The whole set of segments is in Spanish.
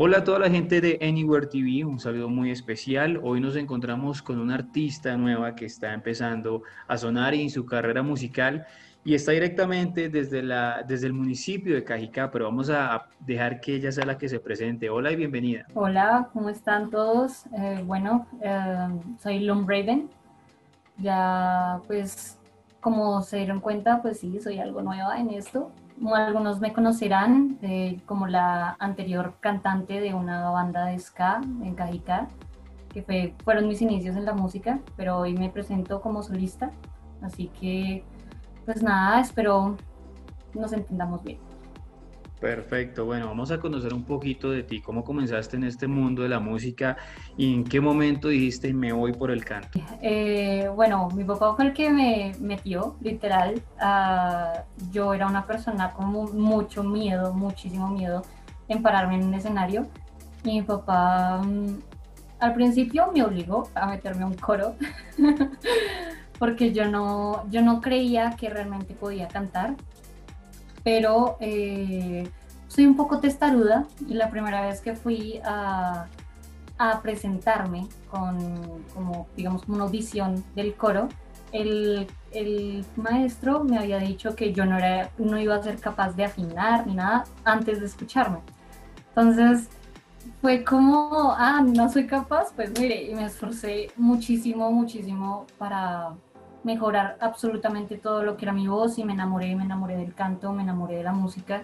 Hola a toda la gente de Anywhere TV, un saludo muy especial. Hoy nos encontramos con una artista nueva que está empezando a sonar en su carrera musical y está directamente desde, la, desde el municipio de Cajicá, pero vamos a dejar que ella sea la que se presente. Hola y bienvenida. Hola, ¿cómo están todos? Eh, bueno, eh, soy Lum Raven. Ya, pues, como se dieron cuenta, pues sí, soy algo nueva en esto algunos me conocerán como la anterior cantante de una banda de ska en Cajicá, que fue, fueron mis inicios en la música, pero hoy me presento como solista, así que pues nada, espero nos entendamos bien. Perfecto, bueno, vamos a conocer un poquito de ti, cómo comenzaste en este mundo de la música y en qué momento dijiste me voy por el canto. Eh, bueno, mi papá fue el que me metió, literal. yo era una persona con mucho miedo, muchísimo miedo en pararme en un escenario mi papá mm, al principio me obligó a meterme a un coro porque yo no, yo no creía que realmente podía cantar pero eh, soy un poco testaruda y la primera vez que fui a, presentarme con, digamos, una audición del coro, el, maestro me había dicho que yo no, era, no iba a ser capaz de afinar ni nada antes de escucharme. Entonces fue como, ah, no soy capaz, pues mire, y me esforcé muchísimo, muchísimo para, mejorar absolutamente todo lo que era mi voz y me enamoré, me enamoré del canto, me enamoré de la música.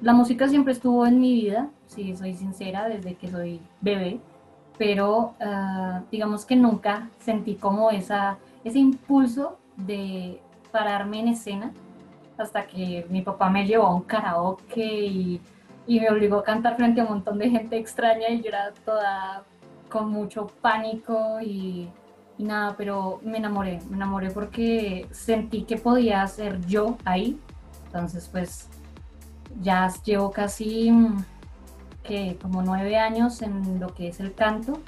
La música siempre estuvo en mi vida, si soy sincera, desde que soy bebé, pero ah, digamos que nunca sentí como esa, ese impulso de pararme en escena hasta que mi papá me llevó a un karaoke y, y me obligó a cantar frente a un montón de gente extraña y yo era toda con mucho pánico y y nada, pero me enamoré, me enamoré porque sentí que podía ser yo ahí. Entonces, pues ya llevo casi que como nueve años en lo que es el canto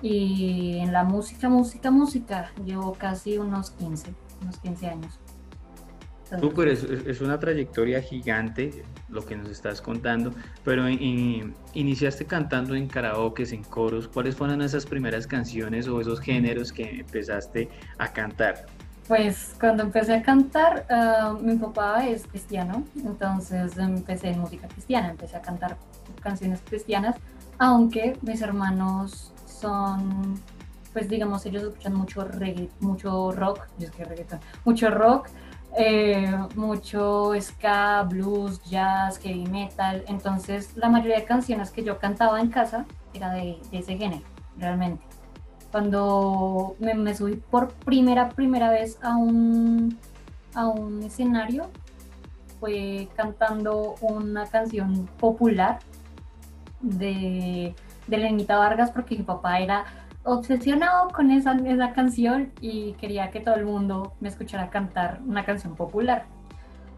y en la música, música, música, llevo casi unos 15, unos 15 años. Súper, es, una trayectoria gigante lo que nos estás contando, pero iniciaste cantando en karaoke, en coros. ¿Cuáles fueron esas primeras canciones o esos géneros que empezaste a cantar? Pues cuando empecé a cantar, ah, mi papá es cristiano, entonces empecé en música cristiana, empecé a cantar canciones cristianas, aunque mis hermanos son, pues digamos, ellos escuchan mucho reggae, mucho rock, yo es que reggaeton, mucho rock, eh, mucho ska, blues, jazz, heavy metal. Entonces, la mayoría de canciones que yo cantaba en casa era de, ese género, realmente. Cuando me, subí por primera, primera vez a un, a un escenario, fue cantando una canción popular de, de Lenita Vargas, porque mi papá era obsesionado con esa, esa canción y quería que todo el mundo me escuchara cantar una canción popular.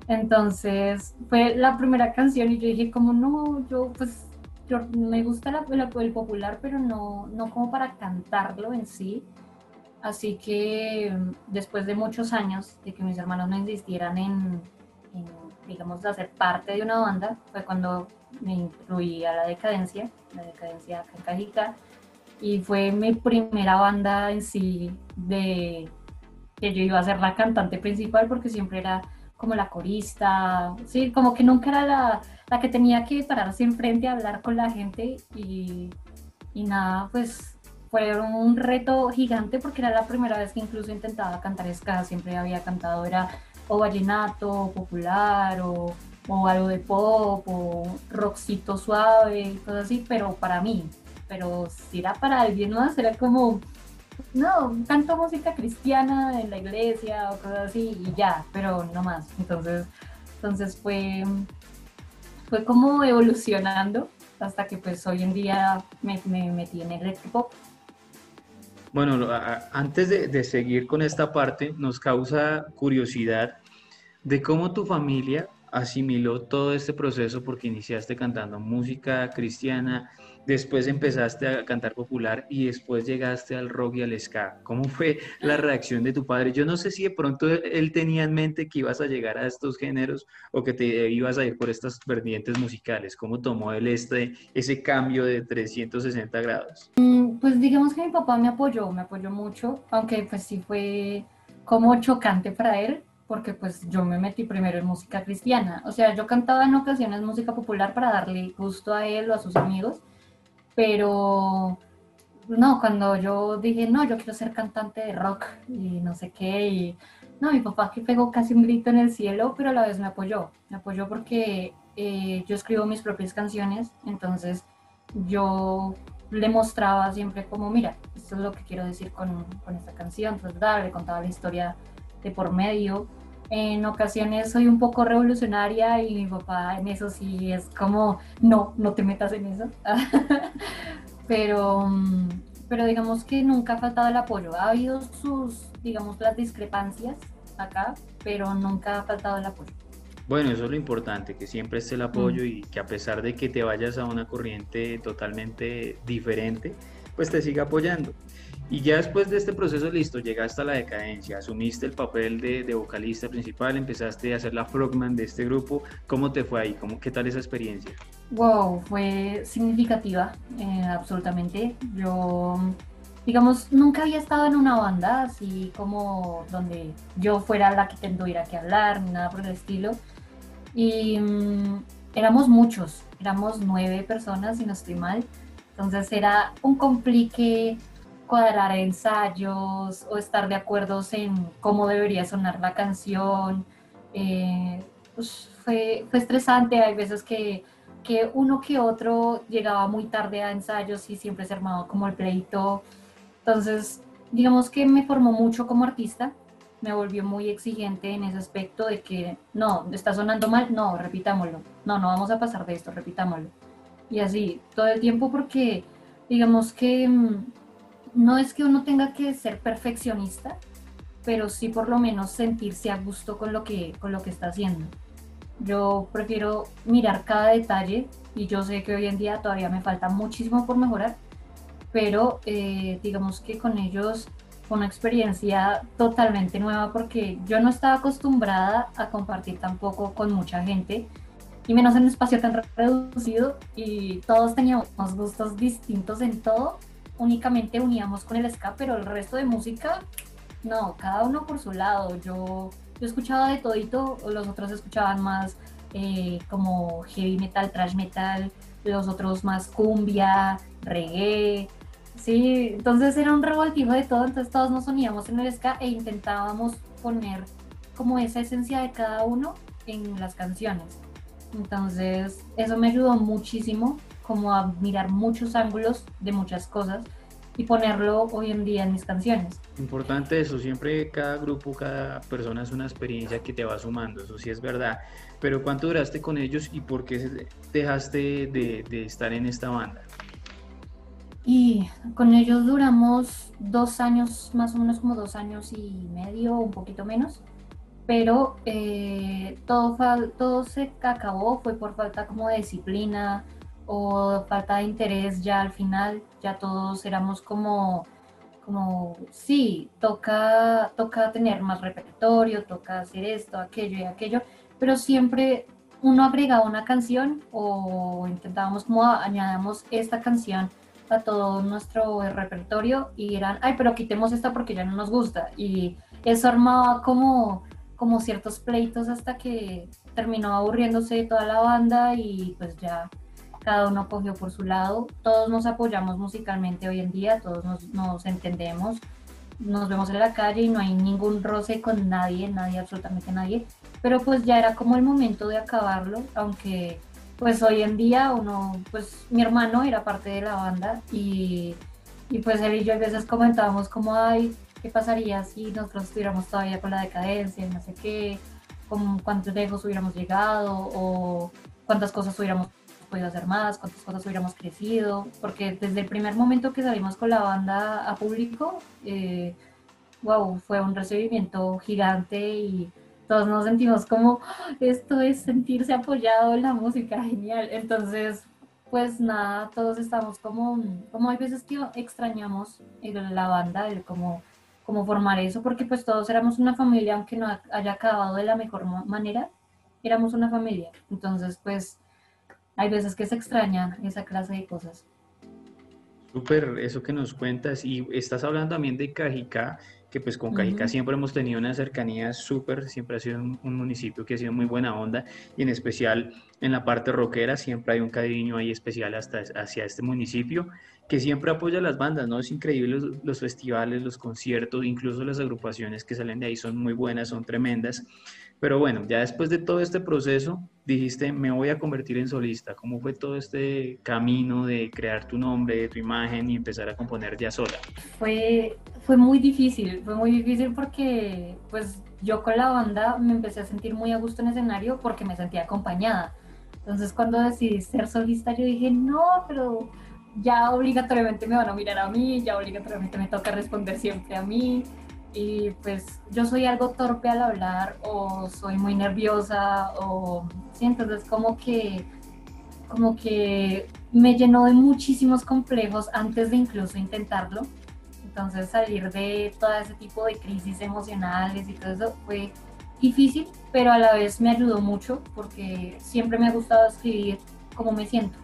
Entonces fue la primera canción y yo dije como no, yo pues yo, me gusta la, el popular, pero no, no como para cantarlo en sí. Así que después de muchos años de que mis hermanos me insistieran en, en digamos, hacer parte de una banda, fue cuando me incluí a la decadencia, la decadencia cacajica y fue mi primera banda en sí de que yo iba a ser la cantante principal porque siempre era como la corista, sí, como que nunca era la, la que tenía que pararse enfrente a hablar con la gente y, y nada, pues fue un reto gigante porque era la primera vez que incluso intentaba cantar ska, siempre había cantado, era o vallenato, popular, o, o algo de pop, o rockcito suave, cosas así, pero para mí, pero si era para alguien más, era como, no, canto música cristiana en la iglesia o cosas así y ya, pero no más. Entonces, entonces fue, fue como evolucionando hasta que pues hoy en día me, me metí en pop. Bueno, antes de seguir con esta parte, nos causa curiosidad de cómo tu familia asimiló todo este proceso porque iniciaste cantando música cristiana, después empezaste a cantar popular y después llegaste al rock y al ska. ¿Cómo fue la reacción de tu padre? Yo no sé si de pronto él tenía en mente que ibas a llegar a estos géneros o que te ibas a ir por estas vertientes musicales. ¿Cómo tomó él este, ese cambio de 360 grados? Mm, pues digamos que mi papá me apoyó, me apoyó mucho, aunque pues sí fue como chocante para él, porque pues yo me metí primero en música cristiana. O sea, yo cantaba en ocasiones música popular para darle gusto a él o a sus amigos, pero no, cuando yo dije, no, yo quiero ser cantante de rock y no sé qué, y no, mi papá que pegó casi un grito en el cielo, pero a la vez me apoyó, me apoyó porque eh, yo escribo mis propias canciones, entonces yo le mostraba siempre como, mira, esto es lo que quiero decir con, con esta canción, entonces le contaba la historia de por medio. En ocasiones soy un poco revolucionaria y mi papá en eso sí es como, no, no te metas en eso. pero, pero digamos que nunca ha faltado el apoyo. Ha habido sus, digamos, las discrepancias acá, pero nunca ha faltado el apoyo. Bueno, eso es lo importante, que siempre esté el apoyo mm. y que a pesar de que te vayas a una corriente totalmente diferente, pues te siga apoyando. Y ya después de este proceso listo, llegaste a la decadencia, asumiste el papel de, vocalista principal, empezaste a ser la frogman de este grupo. ¿Cómo te fue ahí? ¿Cómo, ¿Qué tal esa experiencia? Wow, fue significativa, eh, absolutamente. Yo, digamos, nunca había estado en una banda así como donde yo fuera la que tuviera que hablar, ni nada por el estilo. Y mm, éramos muchos, éramos nueve personas, si no estoy mal. Entonces era un complique cuadrar ensayos o estar de acuerdo en cómo debería sonar la canción. Eh, pues fue, fue, estresante, hay veces que, que, uno que otro llegaba muy tarde a ensayos y siempre se armaba como el pleito. Entonces, digamos que me formó mucho como artista, me volvió muy exigente en ese aspecto de que no, está sonando mal, no, repitámoslo, no, no vamos a pasar de esto, repitámoslo. Y así, todo el tiempo porque digamos que mm, no es que uno tenga que ser perfeccionista, pero sí por lo menos sentirse a gusto con lo que, con lo que está haciendo. Yo prefiero mirar cada detalle y yo sé que hoy en día todavía me falta muchísimo por mejorar, pero eh, digamos que con ellos fue una experiencia totalmente nueva porque yo no estaba acostumbrada a compartir tampoco con mucha gente y menos en un espacio tan reducido y todos teníamos gustos distintos en todo únicamente uníamos con el ska, pero el resto de música, no, cada uno por su lado. Yo, yo escuchaba de todito, los otros escuchaban más eh, como heavy metal, thrash metal, los otros más cumbia, reggae. Sí, entonces era un revoltijo de todo, entonces todos nos uníamos en el ska e intentábamos poner como esa esencia de cada uno en las canciones. Entonces, eso me ayudó muchísimo como a mirar muchos ángulos de muchas cosas y ponerlo hoy en día en mis canciones. Importante eso, siempre cada grupo, cada persona es una experiencia que te va sumando, eso sí es verdad. Pero ¿cuánto duraste con ellos y por qué dejaste de, de estar en esta banda? Y con ellos duramos dos años, más o menos como dos años y medio, un poquito menos pero eh, todo, todo se acabó, fue por falta como de disciplina o falta de interés ya al final, ya todos éramos como, como sí, toca, toca tener más repertorio, toca hacer esto, aquello y aquello, pero siempre uno agregaba una canción o intentábamos como añadamos esta canción a todo nuestro repertorio y eran, ay, pero quitemos esta porque ya no nos gusta. Y eso armaba como como ciertos pleitos hasta que terminó aburriéndose toda la banda y pues ya cada uno cogió por su lado. Todos nos apoyamos musicalmente hoy en día, todos nos, entendemos, nos vemos en la calle y no hay ningún roce con nadie, nadie, absolutamente nadie. Pero pues ya era como el momento de acabarlo, aunque pues hoy en día uno, pues mi hermano era parte de la banda y, y pues él y yo a veces comentábamos como, ay, qué pasaría si nosotros estuviéramos todavía con la decadencia, no sé qué, cuántos lejos hubiéramos llegado o cuántas cosas hubiéramos podido hacer más, cuántas cosas hubiéramos crecido, porque desde el primer momento que salimos con la banda a público, wow, eh, fue un recibimiento gigante y todos nos sentimos como, esto es sentirse apoyado en la música, genial. Entonces, pues nada, todos estamos como, como hay veces que extrañamos la banda, el como, como formar eso, porque pues todos éramos una familia, aunque no haya acabado de la mejor manera, éramos una familia. Entonces, pues hay veces que se extraña esa clase de cosas. Súper, eso que nos cuentas. Y estás hablando también de Cajicá, que pues con Cajicá siempre hemos tenido una cercanía súper, siempre ha sido un, municipio que ha sido muy buena onda y en especial en la parte rockera siempre hay un cariño ahí especial hasta hacia este municipio que siempre apoya a las bandas, ¿no? Es increíble los, los, festivales, los conciertos, incluso las agrupaciones que salen de ahí son muy buenas, son tremendas. Pero bueno, ya después de todo este proceso, dijiste, me voy a convertir en solista. ¿Cómo fue todo este camino de crear tu nombre, tu imagen y empezar a componer ya sola? Fue, fue muy difícil, fue muy difícil porque pues yo con la banda me empecé a sentir muy a gusto en escenario porque me sentía acompañada. Entonces cuando decidí ser solista yo dije, no, pero ya obligatoriamente me van a mirar a mí, ya obligatoriamente me toca responder siempre a mí y pues yo soy algo torpe al hablar o soy muy nerviosa o sí, entonces como que como que me llenó de muchísimos complejos antes de incluso intentarlo. Entonces salir de todo ese tipo de crisis emocionales y todo eso fue difícil, pero a la vez me ayudó mucho porque siempre me ha gustado escribir cómo me siento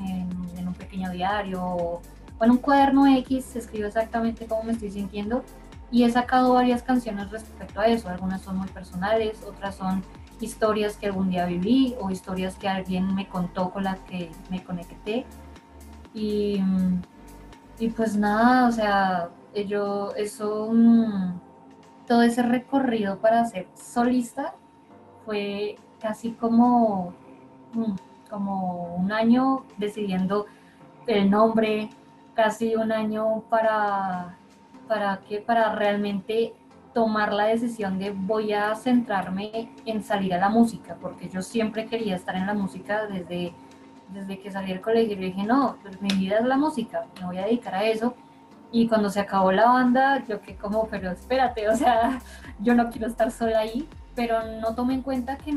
en, en un pequeño diario o en un cuaderno X, escribo exactamente cómo me estoy sintiendo y he sacado varias canciones respecto a eso. Algunas son muy personales, otras son historias que algún día viví o historias que alguien me contó con las que me conecté. Y, y pues nada, o sea, yo, eso, todo ese recorrido para ser solista fue casi como, como un año decidiendo el nombre, casi un año para para que para realmente tomar la decisión de voy a centrarme en salir a la música, porque yo siempre quería estar en la música desde, desde que salí del colegio. Y dije, no, pues mi vida es la música, me voy a dedicar a eso. Y cuando se acabó la banda, yo que como, pero espérate, o sea, yo no quiero estar sola ahí, pero no tomé en cuenta que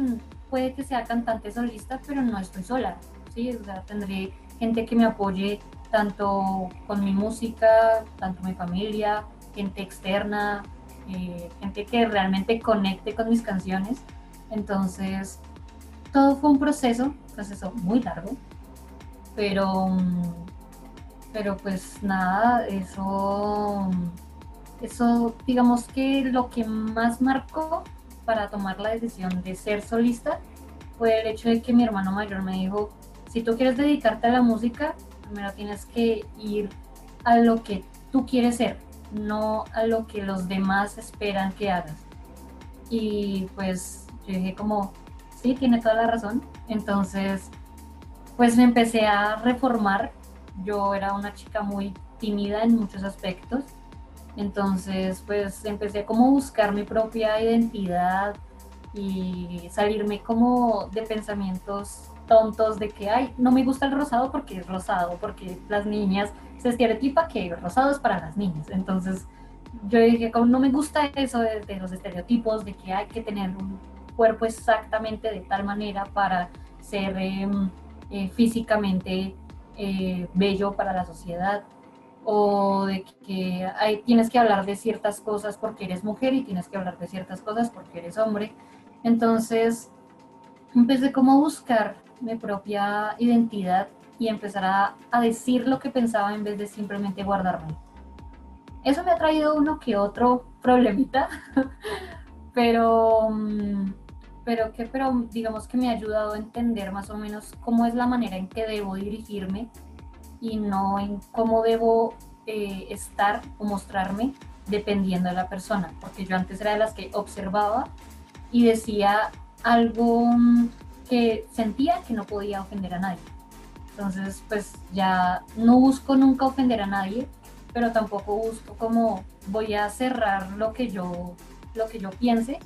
puede que sea cantante solista, pero no estoy sola, ¿sí? O sea, tendré gente que me apoye tanto con mi música, tanto mi familia, gente externa, eh, gente que realmente conecte con mis canciones. Entonces, todo fue un proceso, un proceso muy largo, pero, pero pues nada, eso, eso digamos que lo que más marcó para tomar la decisión de ser solista fue el hecho de que mi hermano mayor me dijo, si tú quieres dedicarte a la música, primero tienes que ir a lo que tú quieres ser, no a lo que los demás esperan que hagas. Y pues yo dije como, sí, tiene toda la razón. Entonces, pues me empecé a reformar. Yo era una chica muy tímida en muchos aspectos. Entonces, pues empecé como a buscar mi propia identidad y salirme como de pensamientos tontos de que, ay, no me gusta el rosado porque es rosado, porque las niñas se estereotipa que el rosado es para las niñas. Entonces, yo dije, como no me gusta eso de, los estereotipos, de que hay que tener un cuerpo exactamente de tal manera para ser em, eh, físicamente eh, bello para la sociedad, o de que hay, tienes que hablar de ciertas cosas porque eres mujer y tienes que hablar de ciertas cosas porque eres hombre. Entonces, empecé como a buscar mi propia identidad y empezar a, decir lo que pensaba en vez de simplemente guardarme. Eso me ha traído uno que otro problemita, pero, mm, pero que pero digamos que me ha ayudado a entender más o menos cómo es la manera en que debo dirigirme y no en cómo debo eh, estar o mostrarme dependiendo de la persona, porque yo antes era de las que observaba y decía algo mm, que sentía que no podía ofender a nadie. Entonces, pues ya no busco nunca ofender a nadie, pero tampoco busco como voy a cerrar lo que yo, lo que yo piense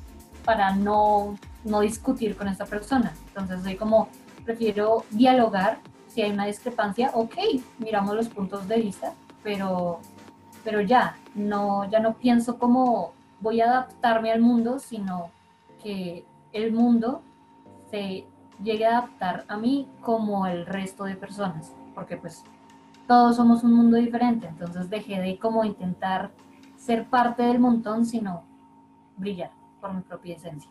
para no, no discutir con esta persona. Entonces, soy como, prefiero dialogar. Si hay una discrepancia, ok, miramos los puntos de vista, pero, pero ya, no, ya no pienso como voy a adaptarme al mundo, sino que el mundo se llegue a adaptar a mí como el resto de personas, porque pues todos somos un mundo diferente, entonces dejé de como intentar ser parte del montón, sino brillar por mi propia esencia.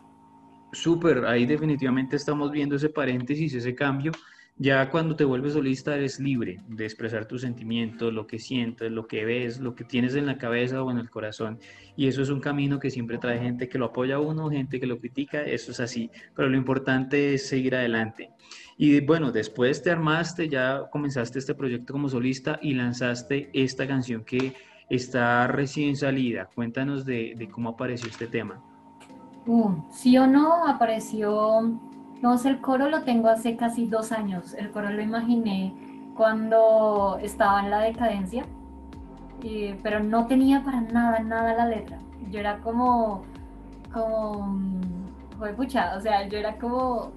Súper, ahí definitivamente estamos viendo ese paréntesis, ese cambio. Ya cuando te vuelves solista eres libre de expresar tus sentimientos, lo que sientes, lo que ves, lo que tienes en la cabeza o en el corazón. Y eso es un camino que siempre trae gente que lo apoya a uno, gente que lo critica, eso es así. Pero lo importante es seguir adelante. Y bueno, después te armaste, ya comenzaste este proyecto como solista y lanzaste esta canción que está recién salida. Cuéntanos de, cómo apareció este tema. Uh, sí o no, apareció, no sé, el coro lo tengo hace casi dos años, el coro lo imaginé cuando estaba en la decadencia, pero no tenía para nada, nada la letra. Yo era como, como, pucha, o sea, yo era como,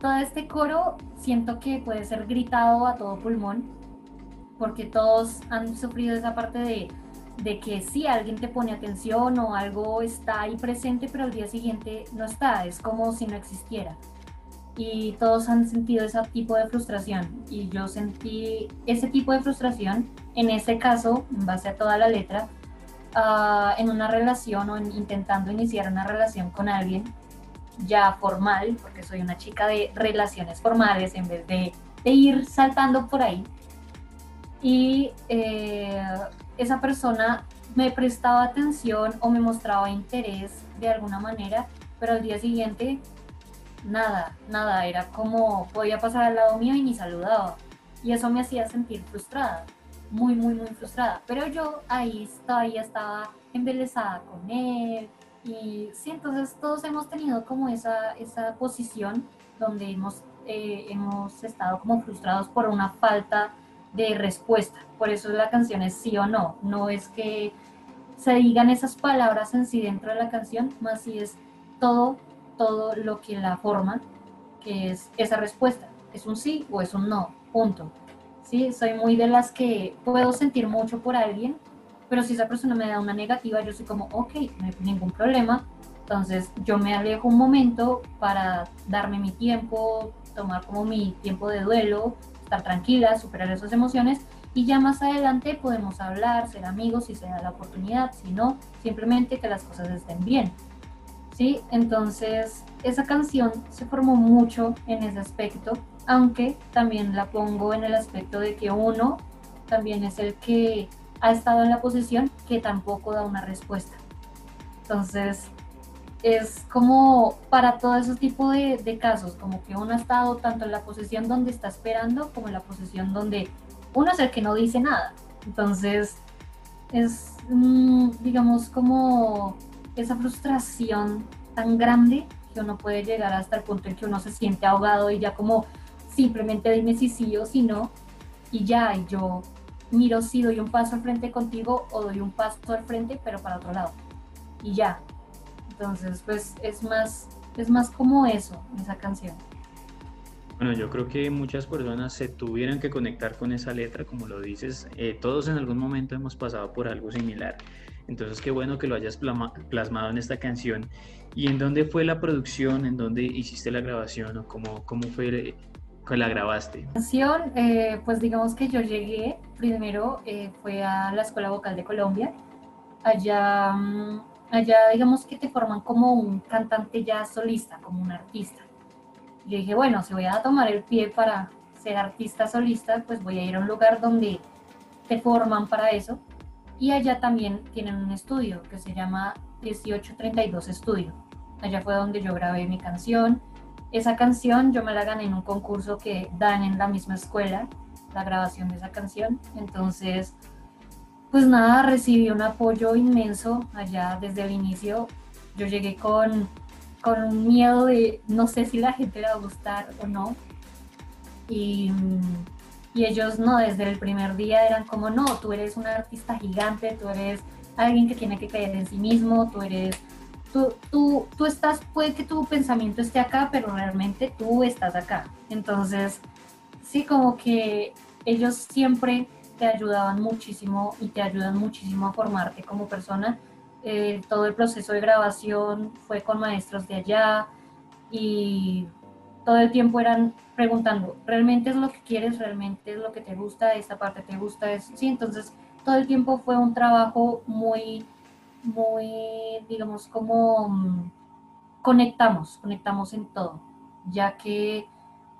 todo este coro siento que puede ser gritado a todo pulmón, porque todos han sufrido esa parte de de que si alguien te pone atención o algo está ahí presente, pero al día siguiente no está, es como si no existiera. Y todos han sentido ese tipo de frustración. Y yo sentí ese tipo de frustración, en este caso, en base a toda la letra, ah, en una relación o en, intentando iniciar una relación con alguien ya formal, porque soy una chica de relaciones formales en vez de, de ir saltando por ahí. Y eh, esa persona me prestaba atención o me mostraba interés de alguna manera, pero al día siguiente nada, nada, era como podía pasar al lado mío y ni saludaba. Y eso me hacía sentir frustrada, muy, muy, muy frustrada. Pero yo ahí todavía estaba embelesada con él. Y sí, entonces todos hemos tenido como esa, esa posición donde hemos, eh, hemos estado como frustrados por una falta de respuesta. Por eso la canción es sí o no. No es que se digan esas palabras en sí dentro de la canción, más si es todo, todo lo que la forma, que es esa respuesta. Es un sí o es un no, punto. Sí, soy muy de las que puedo sentir mucho por alguien, pero si esa persona me da una negativa, yo soy como, ok, no hay ningún problema. Entonces yo me alejo un momento para darme mi tiempo, tomar como mi tiempo de duelo, estar tranquila, superar esas emociones y ya más adelante podemos hablar, ser amigos si se da la oportunidad, si no, simplemente que las cosas estén bien. ¿Sí? Entonces, esa canción se formó mucho en ese aspecto, aunque también la pongo en el aspecto de que uno también es el que ha estado en la posición que tampoco da una respuesta. Entonces, es como para todo ese tipo de, casos, como que uno ha estado tanto en la posición donde está esperando como en la posición donde uno es el que no dice nada. Entonces, es, mm, digamos, como esa frustración tan grande que uno puede llegar hasta el punto en que uno se siente ahogado y ya como simplemente dime si sí o si no, y ya, y yo miro si doy un paso al frente contigo o doy un paso al frente, pero para otro lado. Y ya, entonces, pues es más, es más como eso, esa canción. Bueno, yo creo que muchas personas se tuvieran que conectar con esa letra, como lo dices. Eh, todos en algún momento hemos pasado por algo similar. Entonces, qué bueno que lo hayas plasmado en esta canción. ¿Y en dónde fue la producción? ¿En dónde hiciste la grabación? ¿O cómo, cómo fue que la grabaste? La canción, eh, pues digamos que yo llegué, primero eh, fue a la Escuela Vocal de Colombia. Allá mm, allá digamos que te forman como un cantante ya solista, como un artista. Yo dije, bueno, si voy a tomar el pie para ser artista solista, pues voy a ir a un lugar donde te forman para eso. Y allá también tienen un estudio que se llama 1832 Estudio. Allá fue donde yo grabé mi canción. Esa canción yo me la gané en un concurso que dan en la misma escuela, la grabación de esa canción. Entonces, pues nada, recibí un apoyo inmenso allá desde el inicio. Yo llegué con, con un miedo de no sé si la gente le va a gustar o no. Y, y ellos no, desde el primer día eran como, no, tú eres un artista gigante, tú eres alguien que tiene que creer en sí mismo, tú eres, tú, tú, tú estás, puede que tu pensamiento esté acá, pero realmente tú estás acá. Entonces, sí, como que ellos siempre te ayudaban muchísimo y te ayudan muchísimo a formarte como persona, eh, todo el proceso de grabación fue con maestros de allá y todo el tiempo eran preguntando, ¿realmente es lo que quieres? ¿Realmente es lo que te gusta? ¿Esta parte te gusta? Eso? Sí, entonces todo el tiempo fue un trabajo muy, muy, digamos, como mm, conectamos, conectamos en todo, ya que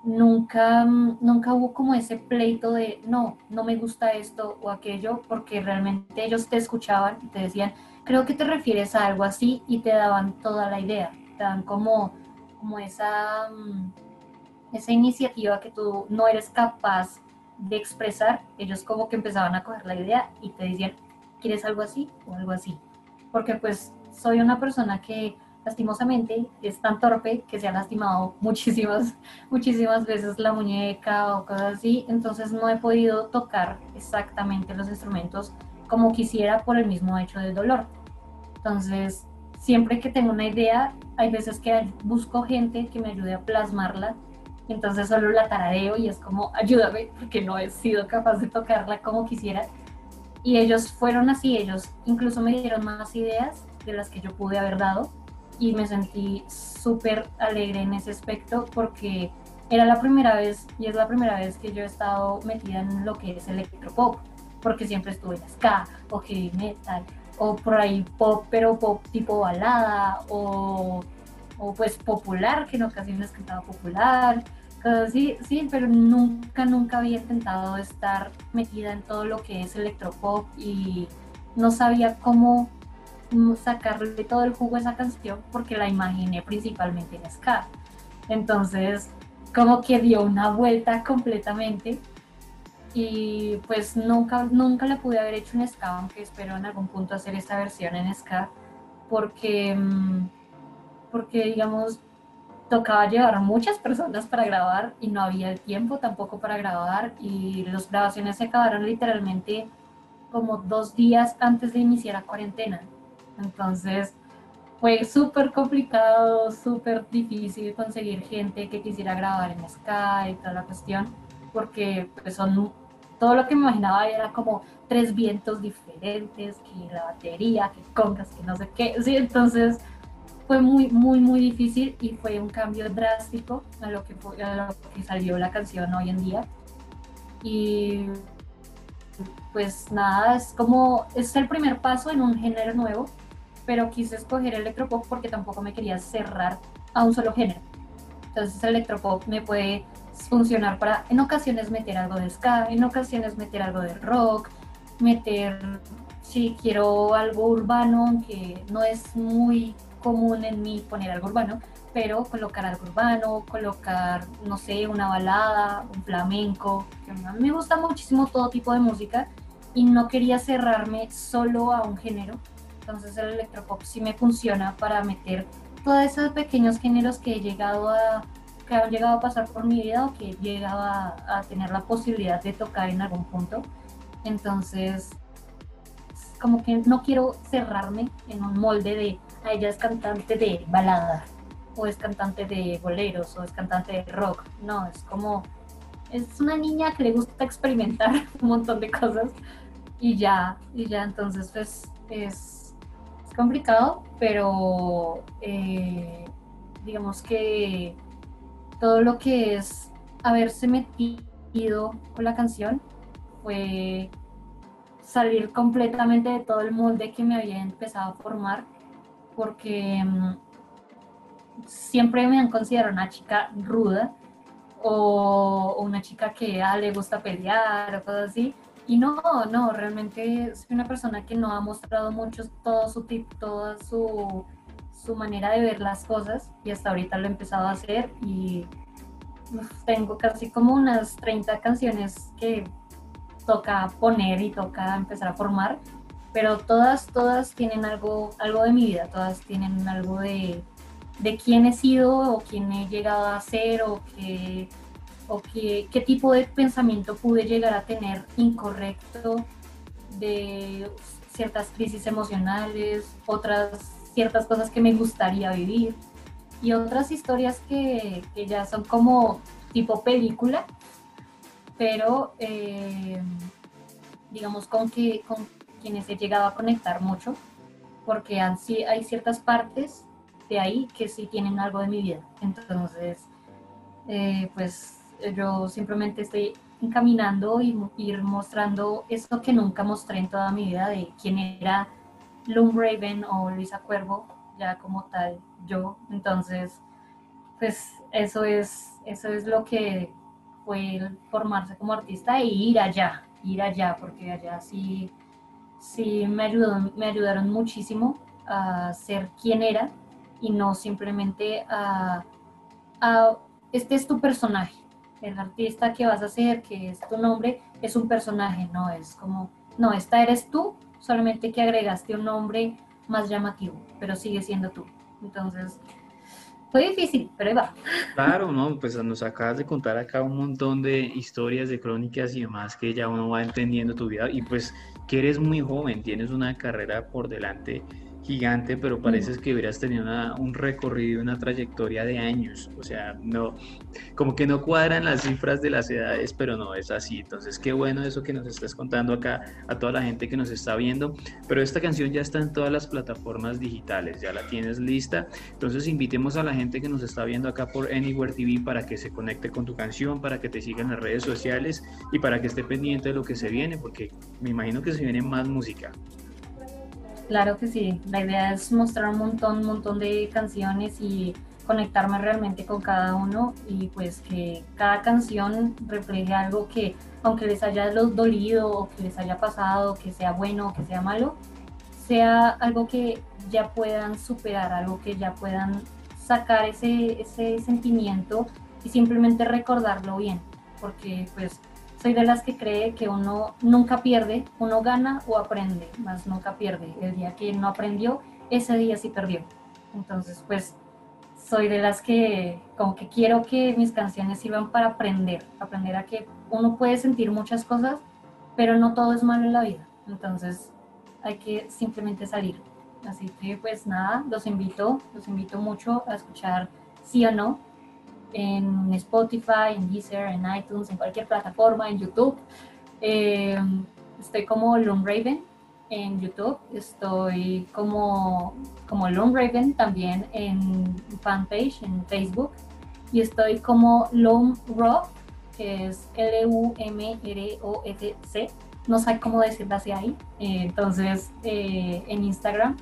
nunca, mm, nunca hubo como ese pleito de, no, no me gusta esto o aquello, porque realmente ellos te escuchaban y te decían, creo que te refieres a algo así y te daban toda la idea, te dan como, como esa, mm, esa iniciativa que tú no eres capaz de expresar, ellos como que empezaban a coger la idea y te decían, ¿quieres algo así o algo así? Porque pues soy una persona que lastimosamente es tan torpe que se ha lastimado muchísimas, muchísimas veces la muñeca o cosas así, entonces no he podido tocar exactamente los instrumentos como quisiera por el mismo hecho del dolor. Entonces, siempre que tengo una idea, hay veces que busco gente que me ayude a plasmarla, entonces solo la taradeo y es como, ayúdame, porque no he sido capaz de tocarla como quisiera. Y ellos fueron así, ellos incluso me dieron más ideas de las que yo pude haber dado y me sentí súper alegre en ese aspecto porque era la primera vez y es la primera vez que yo he estado metida en lo que es electropop, porque siempre estuve en ska o heavy metal o por ahí pop, pero pop tipo balada o, o pues popular, que en ocasiones cantaba popular, sí, sí, pero nunca, nunca había intentado estar metida en todo lo que es electropop y no sabía cómo sacarle todo el jugo a esa canción porque la imaginé principalmente en ska. Entonces, como que dio una vuelta completamente y pues nunca, nunca la pude haber hecho en ska, aunque espero en algún punto hacer esta versión en ska porque, mm, porque digamos, tocaba llevar a muchas personas para grabar y no había el tiempo tampoco para grabar y las grabaciones se acabaron literalmente como dos días antes de iniciar la cuarentena. Entonces fue súper complicado, súper difícil conseguir gente que quisiera grabar en Skype y toda la cuestión, porque pues son, todo lo que me imaginaba era como tres vientos diferentes, que la batería, que congas, que no sé qué. Sí, entonces fue muy, muy, muy difícil y fue un cambio drástico a lo que, a lo que salió la canción hoy en día. Y pues nada, es como, es el primer paso en un género nuevo pero quise escoger electropop porque tampoco me quería cerrar a un solo género. Entonces el electropop me puede funcionar para en ocasiones meter algo de ska, en ocasiones meter algo de rock, meter, si quiero algo urbano, que no es muy común en mí poner algo urbano, pero colocar algo urbano, colocar, no sé, una balada, un flamenco. A mí me gusta muchísimo todo tipo de música y no quería cerrarme solo a un género, entonces el electropop sí me funciona para meter todos esos pequeños géneros que he llegado a que han llegado a pasar por mi vida o que he llegado a, tener la posibilidad de tocar en algún punto. Entonces, como que no quiero cerrarme en un molde de, a ella es cantante de balada, o es cantante de boleros, o es cantante de rock. No, es como, es una niña que le gusta experimentar un montón de cosas y ya, y ya, entonces pues es complicado, pero eh, digamos que todo lo que es haberse metido con la canción fue salir completamente de todo el molde que me había empezado a formar, porque mm, siempre me han considerado una chica ruda o, una chica que ah, le gusta pelear o cosas así, y no, no, realmente soy una persona que no ha mostrado mucho todo su tip, toda su, su manera de ver las cosas y hasta ahorita lo he empezado a hacer y tengo casi como unas 30 canciones que toca poner y toca empezar a formar, pero todas, todas tienen algo, algo de mi vida, todas tienen algo de, de quién he sido o quién he llegado a ser o qué o qué, qué tipo de pensamiento pude llegar a tener incorrecto de ciertas crisis emocionales, otras ciertas cosas que me gustaría vivir y otras historias que, que ya son como tipo película, pero eh, digamos con, que, con quienes he llegado a conectar mucho, porque hay ciertas partes de ahí que sí tienen algo de mi vida. Entonces, eh, pues yo simplemente estoy encaminando y ir mostrando eso que nunca mostré en toda mi vida de quién era Loom Raven o Luisa Cuervo, ya como tal yo. Entonces, pues eso es, eso es lo que fue formarse como artista e ir allá, ir allá, porque allá sí, sí me, ayudó, me ayudaron muchísimo a ser quien era y no simplemente a, a, este es tu personaje, el artista que vas a ser, que es tu nombre, es un personaje, no es como, no, esta eres tú, solamente que agregaste un nombre más llamativo, pero sigue siendo tú. Entonces, fue difícil, pero va. Claro, no, pues nos acabas de contar acá un montón de historias, de crónicas y demás que ya uno va entendiendo tu vida y pues que eres muy joven, tienes una carrera por delante gigante, pero parece que hubieras tenido un recorrido, una trayectoria de años. O sea, no, como que no cuadran las cifras de las edades, pero no es así. Entonces, qué bueno eso que nos estás contando acá a toda la gente que nos está viendo. Pero esta canción ya está en todas las plataformas digitales, ya la tienes lista. Entonces, invitemos a la gente que nos está viendo acá por Anywhere TV para que se conecte con tu canción, para que te sigan en las redes sociales y para que esté pendiente de lo que se viene, porque me imagino que se viene más música. Claro que sí, la idea es mostrar un montón, un montón de canciones y conectarme realmente con cada uno y pues que cada canción refleje algo que aunque les haya dolido o que les haya pasado, que sea bueno o que sea malo, sea algo que ya puedan superar, algo que ya puedan sacar ese, ese sentimiento y simplemente recordarlo bien, porque pues soy de las que cree que uno nunca pierde, uno gana o aprende, más nunca pierde. El día que no aprendió, ese día sí perdió. Entonces, pues soy de las que como que quiero que mis canciones sirvan para aprender, aprender a que uno puede sentir muchas cosas, pero no todo es malo en la vida. Entonces, hay que simplemente salir. Así que pues nada, los invito, los invito mucho a escuchar sí o no en Spotify, en Deezer, en iTunes, en cualquier plataforma, en YouTube. Eh, estoy como Lone Raven en YouTube, estoy como, como Raven también en fanpage, en Facebook, y estoy como Lone Rock, que es L-U-M-R-O-F-C, no sé cómo decirlo así ahí, eh, entonces eh, en Instagram.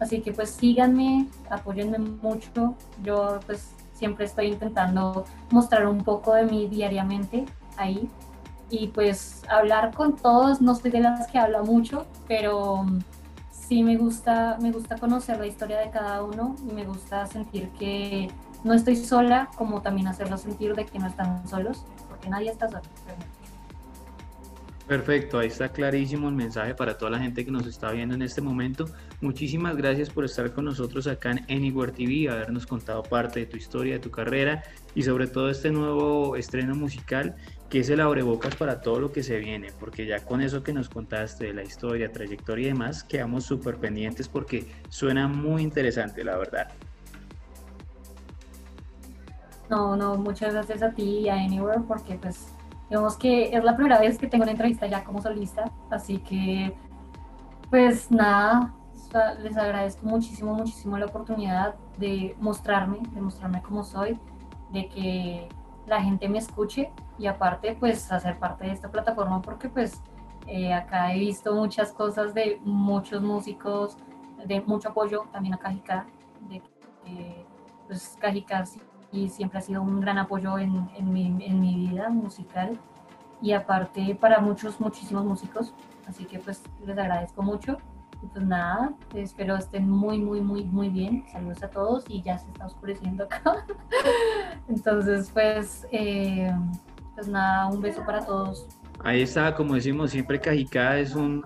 Así que pues síganme, apóyenme mucho, yo pues siempre estoy intentando mostrar un poco de mí diariamente ahí y pues hablar con todos, no estoy de las que habla mucho, pero sí me gusta, me gusta conocer la historia de cada uno y me gusta sentir que no estoy sola, como también hacerlo sentir de que no están solos, porque nadie está solo. Perfecto, ahí está clarísimo el mensaje para toda la gente que nos está viendo en este momento. Muchísimas gracias por estar con nosotros acá en Anywhere TV, habernos contado parte de tu historia, de tu carrera y sobre todo este nuevo estreno musical que es el abrebocas para todo lo que se viene, porque ya con eso que nos contaste de la historia, trayectoria y demás, quedamos súper pendientes porque suena muy interesante, la verdad. No, no, muchas gracias a ti y a Anywhere porque pues Digamos que es la primera vez que tengo una entrevista ya como solista, así que pues nada, les agradezco muchísimo, muchísimo la oportunidad de mostrarme, de mostrarme cómo soy, de que la gente me escuche y aparte pues hacer parte de esta plataforma porque pues eh, acá he visto muchas cosas de muchos músicos, de mucho apoyo también a Cajicá, de que pues Cajicá y siempre ha sido un gran apoyo en, en, mi, en mi vida musical y aparte para muchos, muchísimos músicos. Así que pues les agradezco mucho. Y pues nada, espero estén muy, muy, muy, muy bien. Saludos a todos y ya se está oscureciendo acá. Entonces pues, eh, pues nada, un beso para todos. Ahí está, como decimos siempre, Cajicá es un,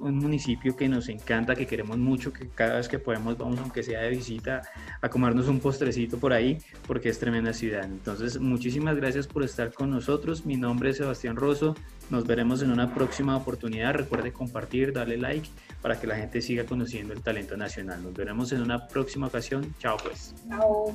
municipio que nos encanta, que queremos mucho, que cada vez que podemos vamos, aunque sea de visita, a comernos un postrecito por ahí, porque es tremenda ciudad. Entonces, muchísimas gracias por estar con nosotros. Mi nombre es Sebastián Rosso. Nos veremos en una próxima oportunidad. Recuerde compartir, darle like para que la gente siga conociendo el talento nacional. Nos veremos en una próxima ocasión. Chao pues. Chao.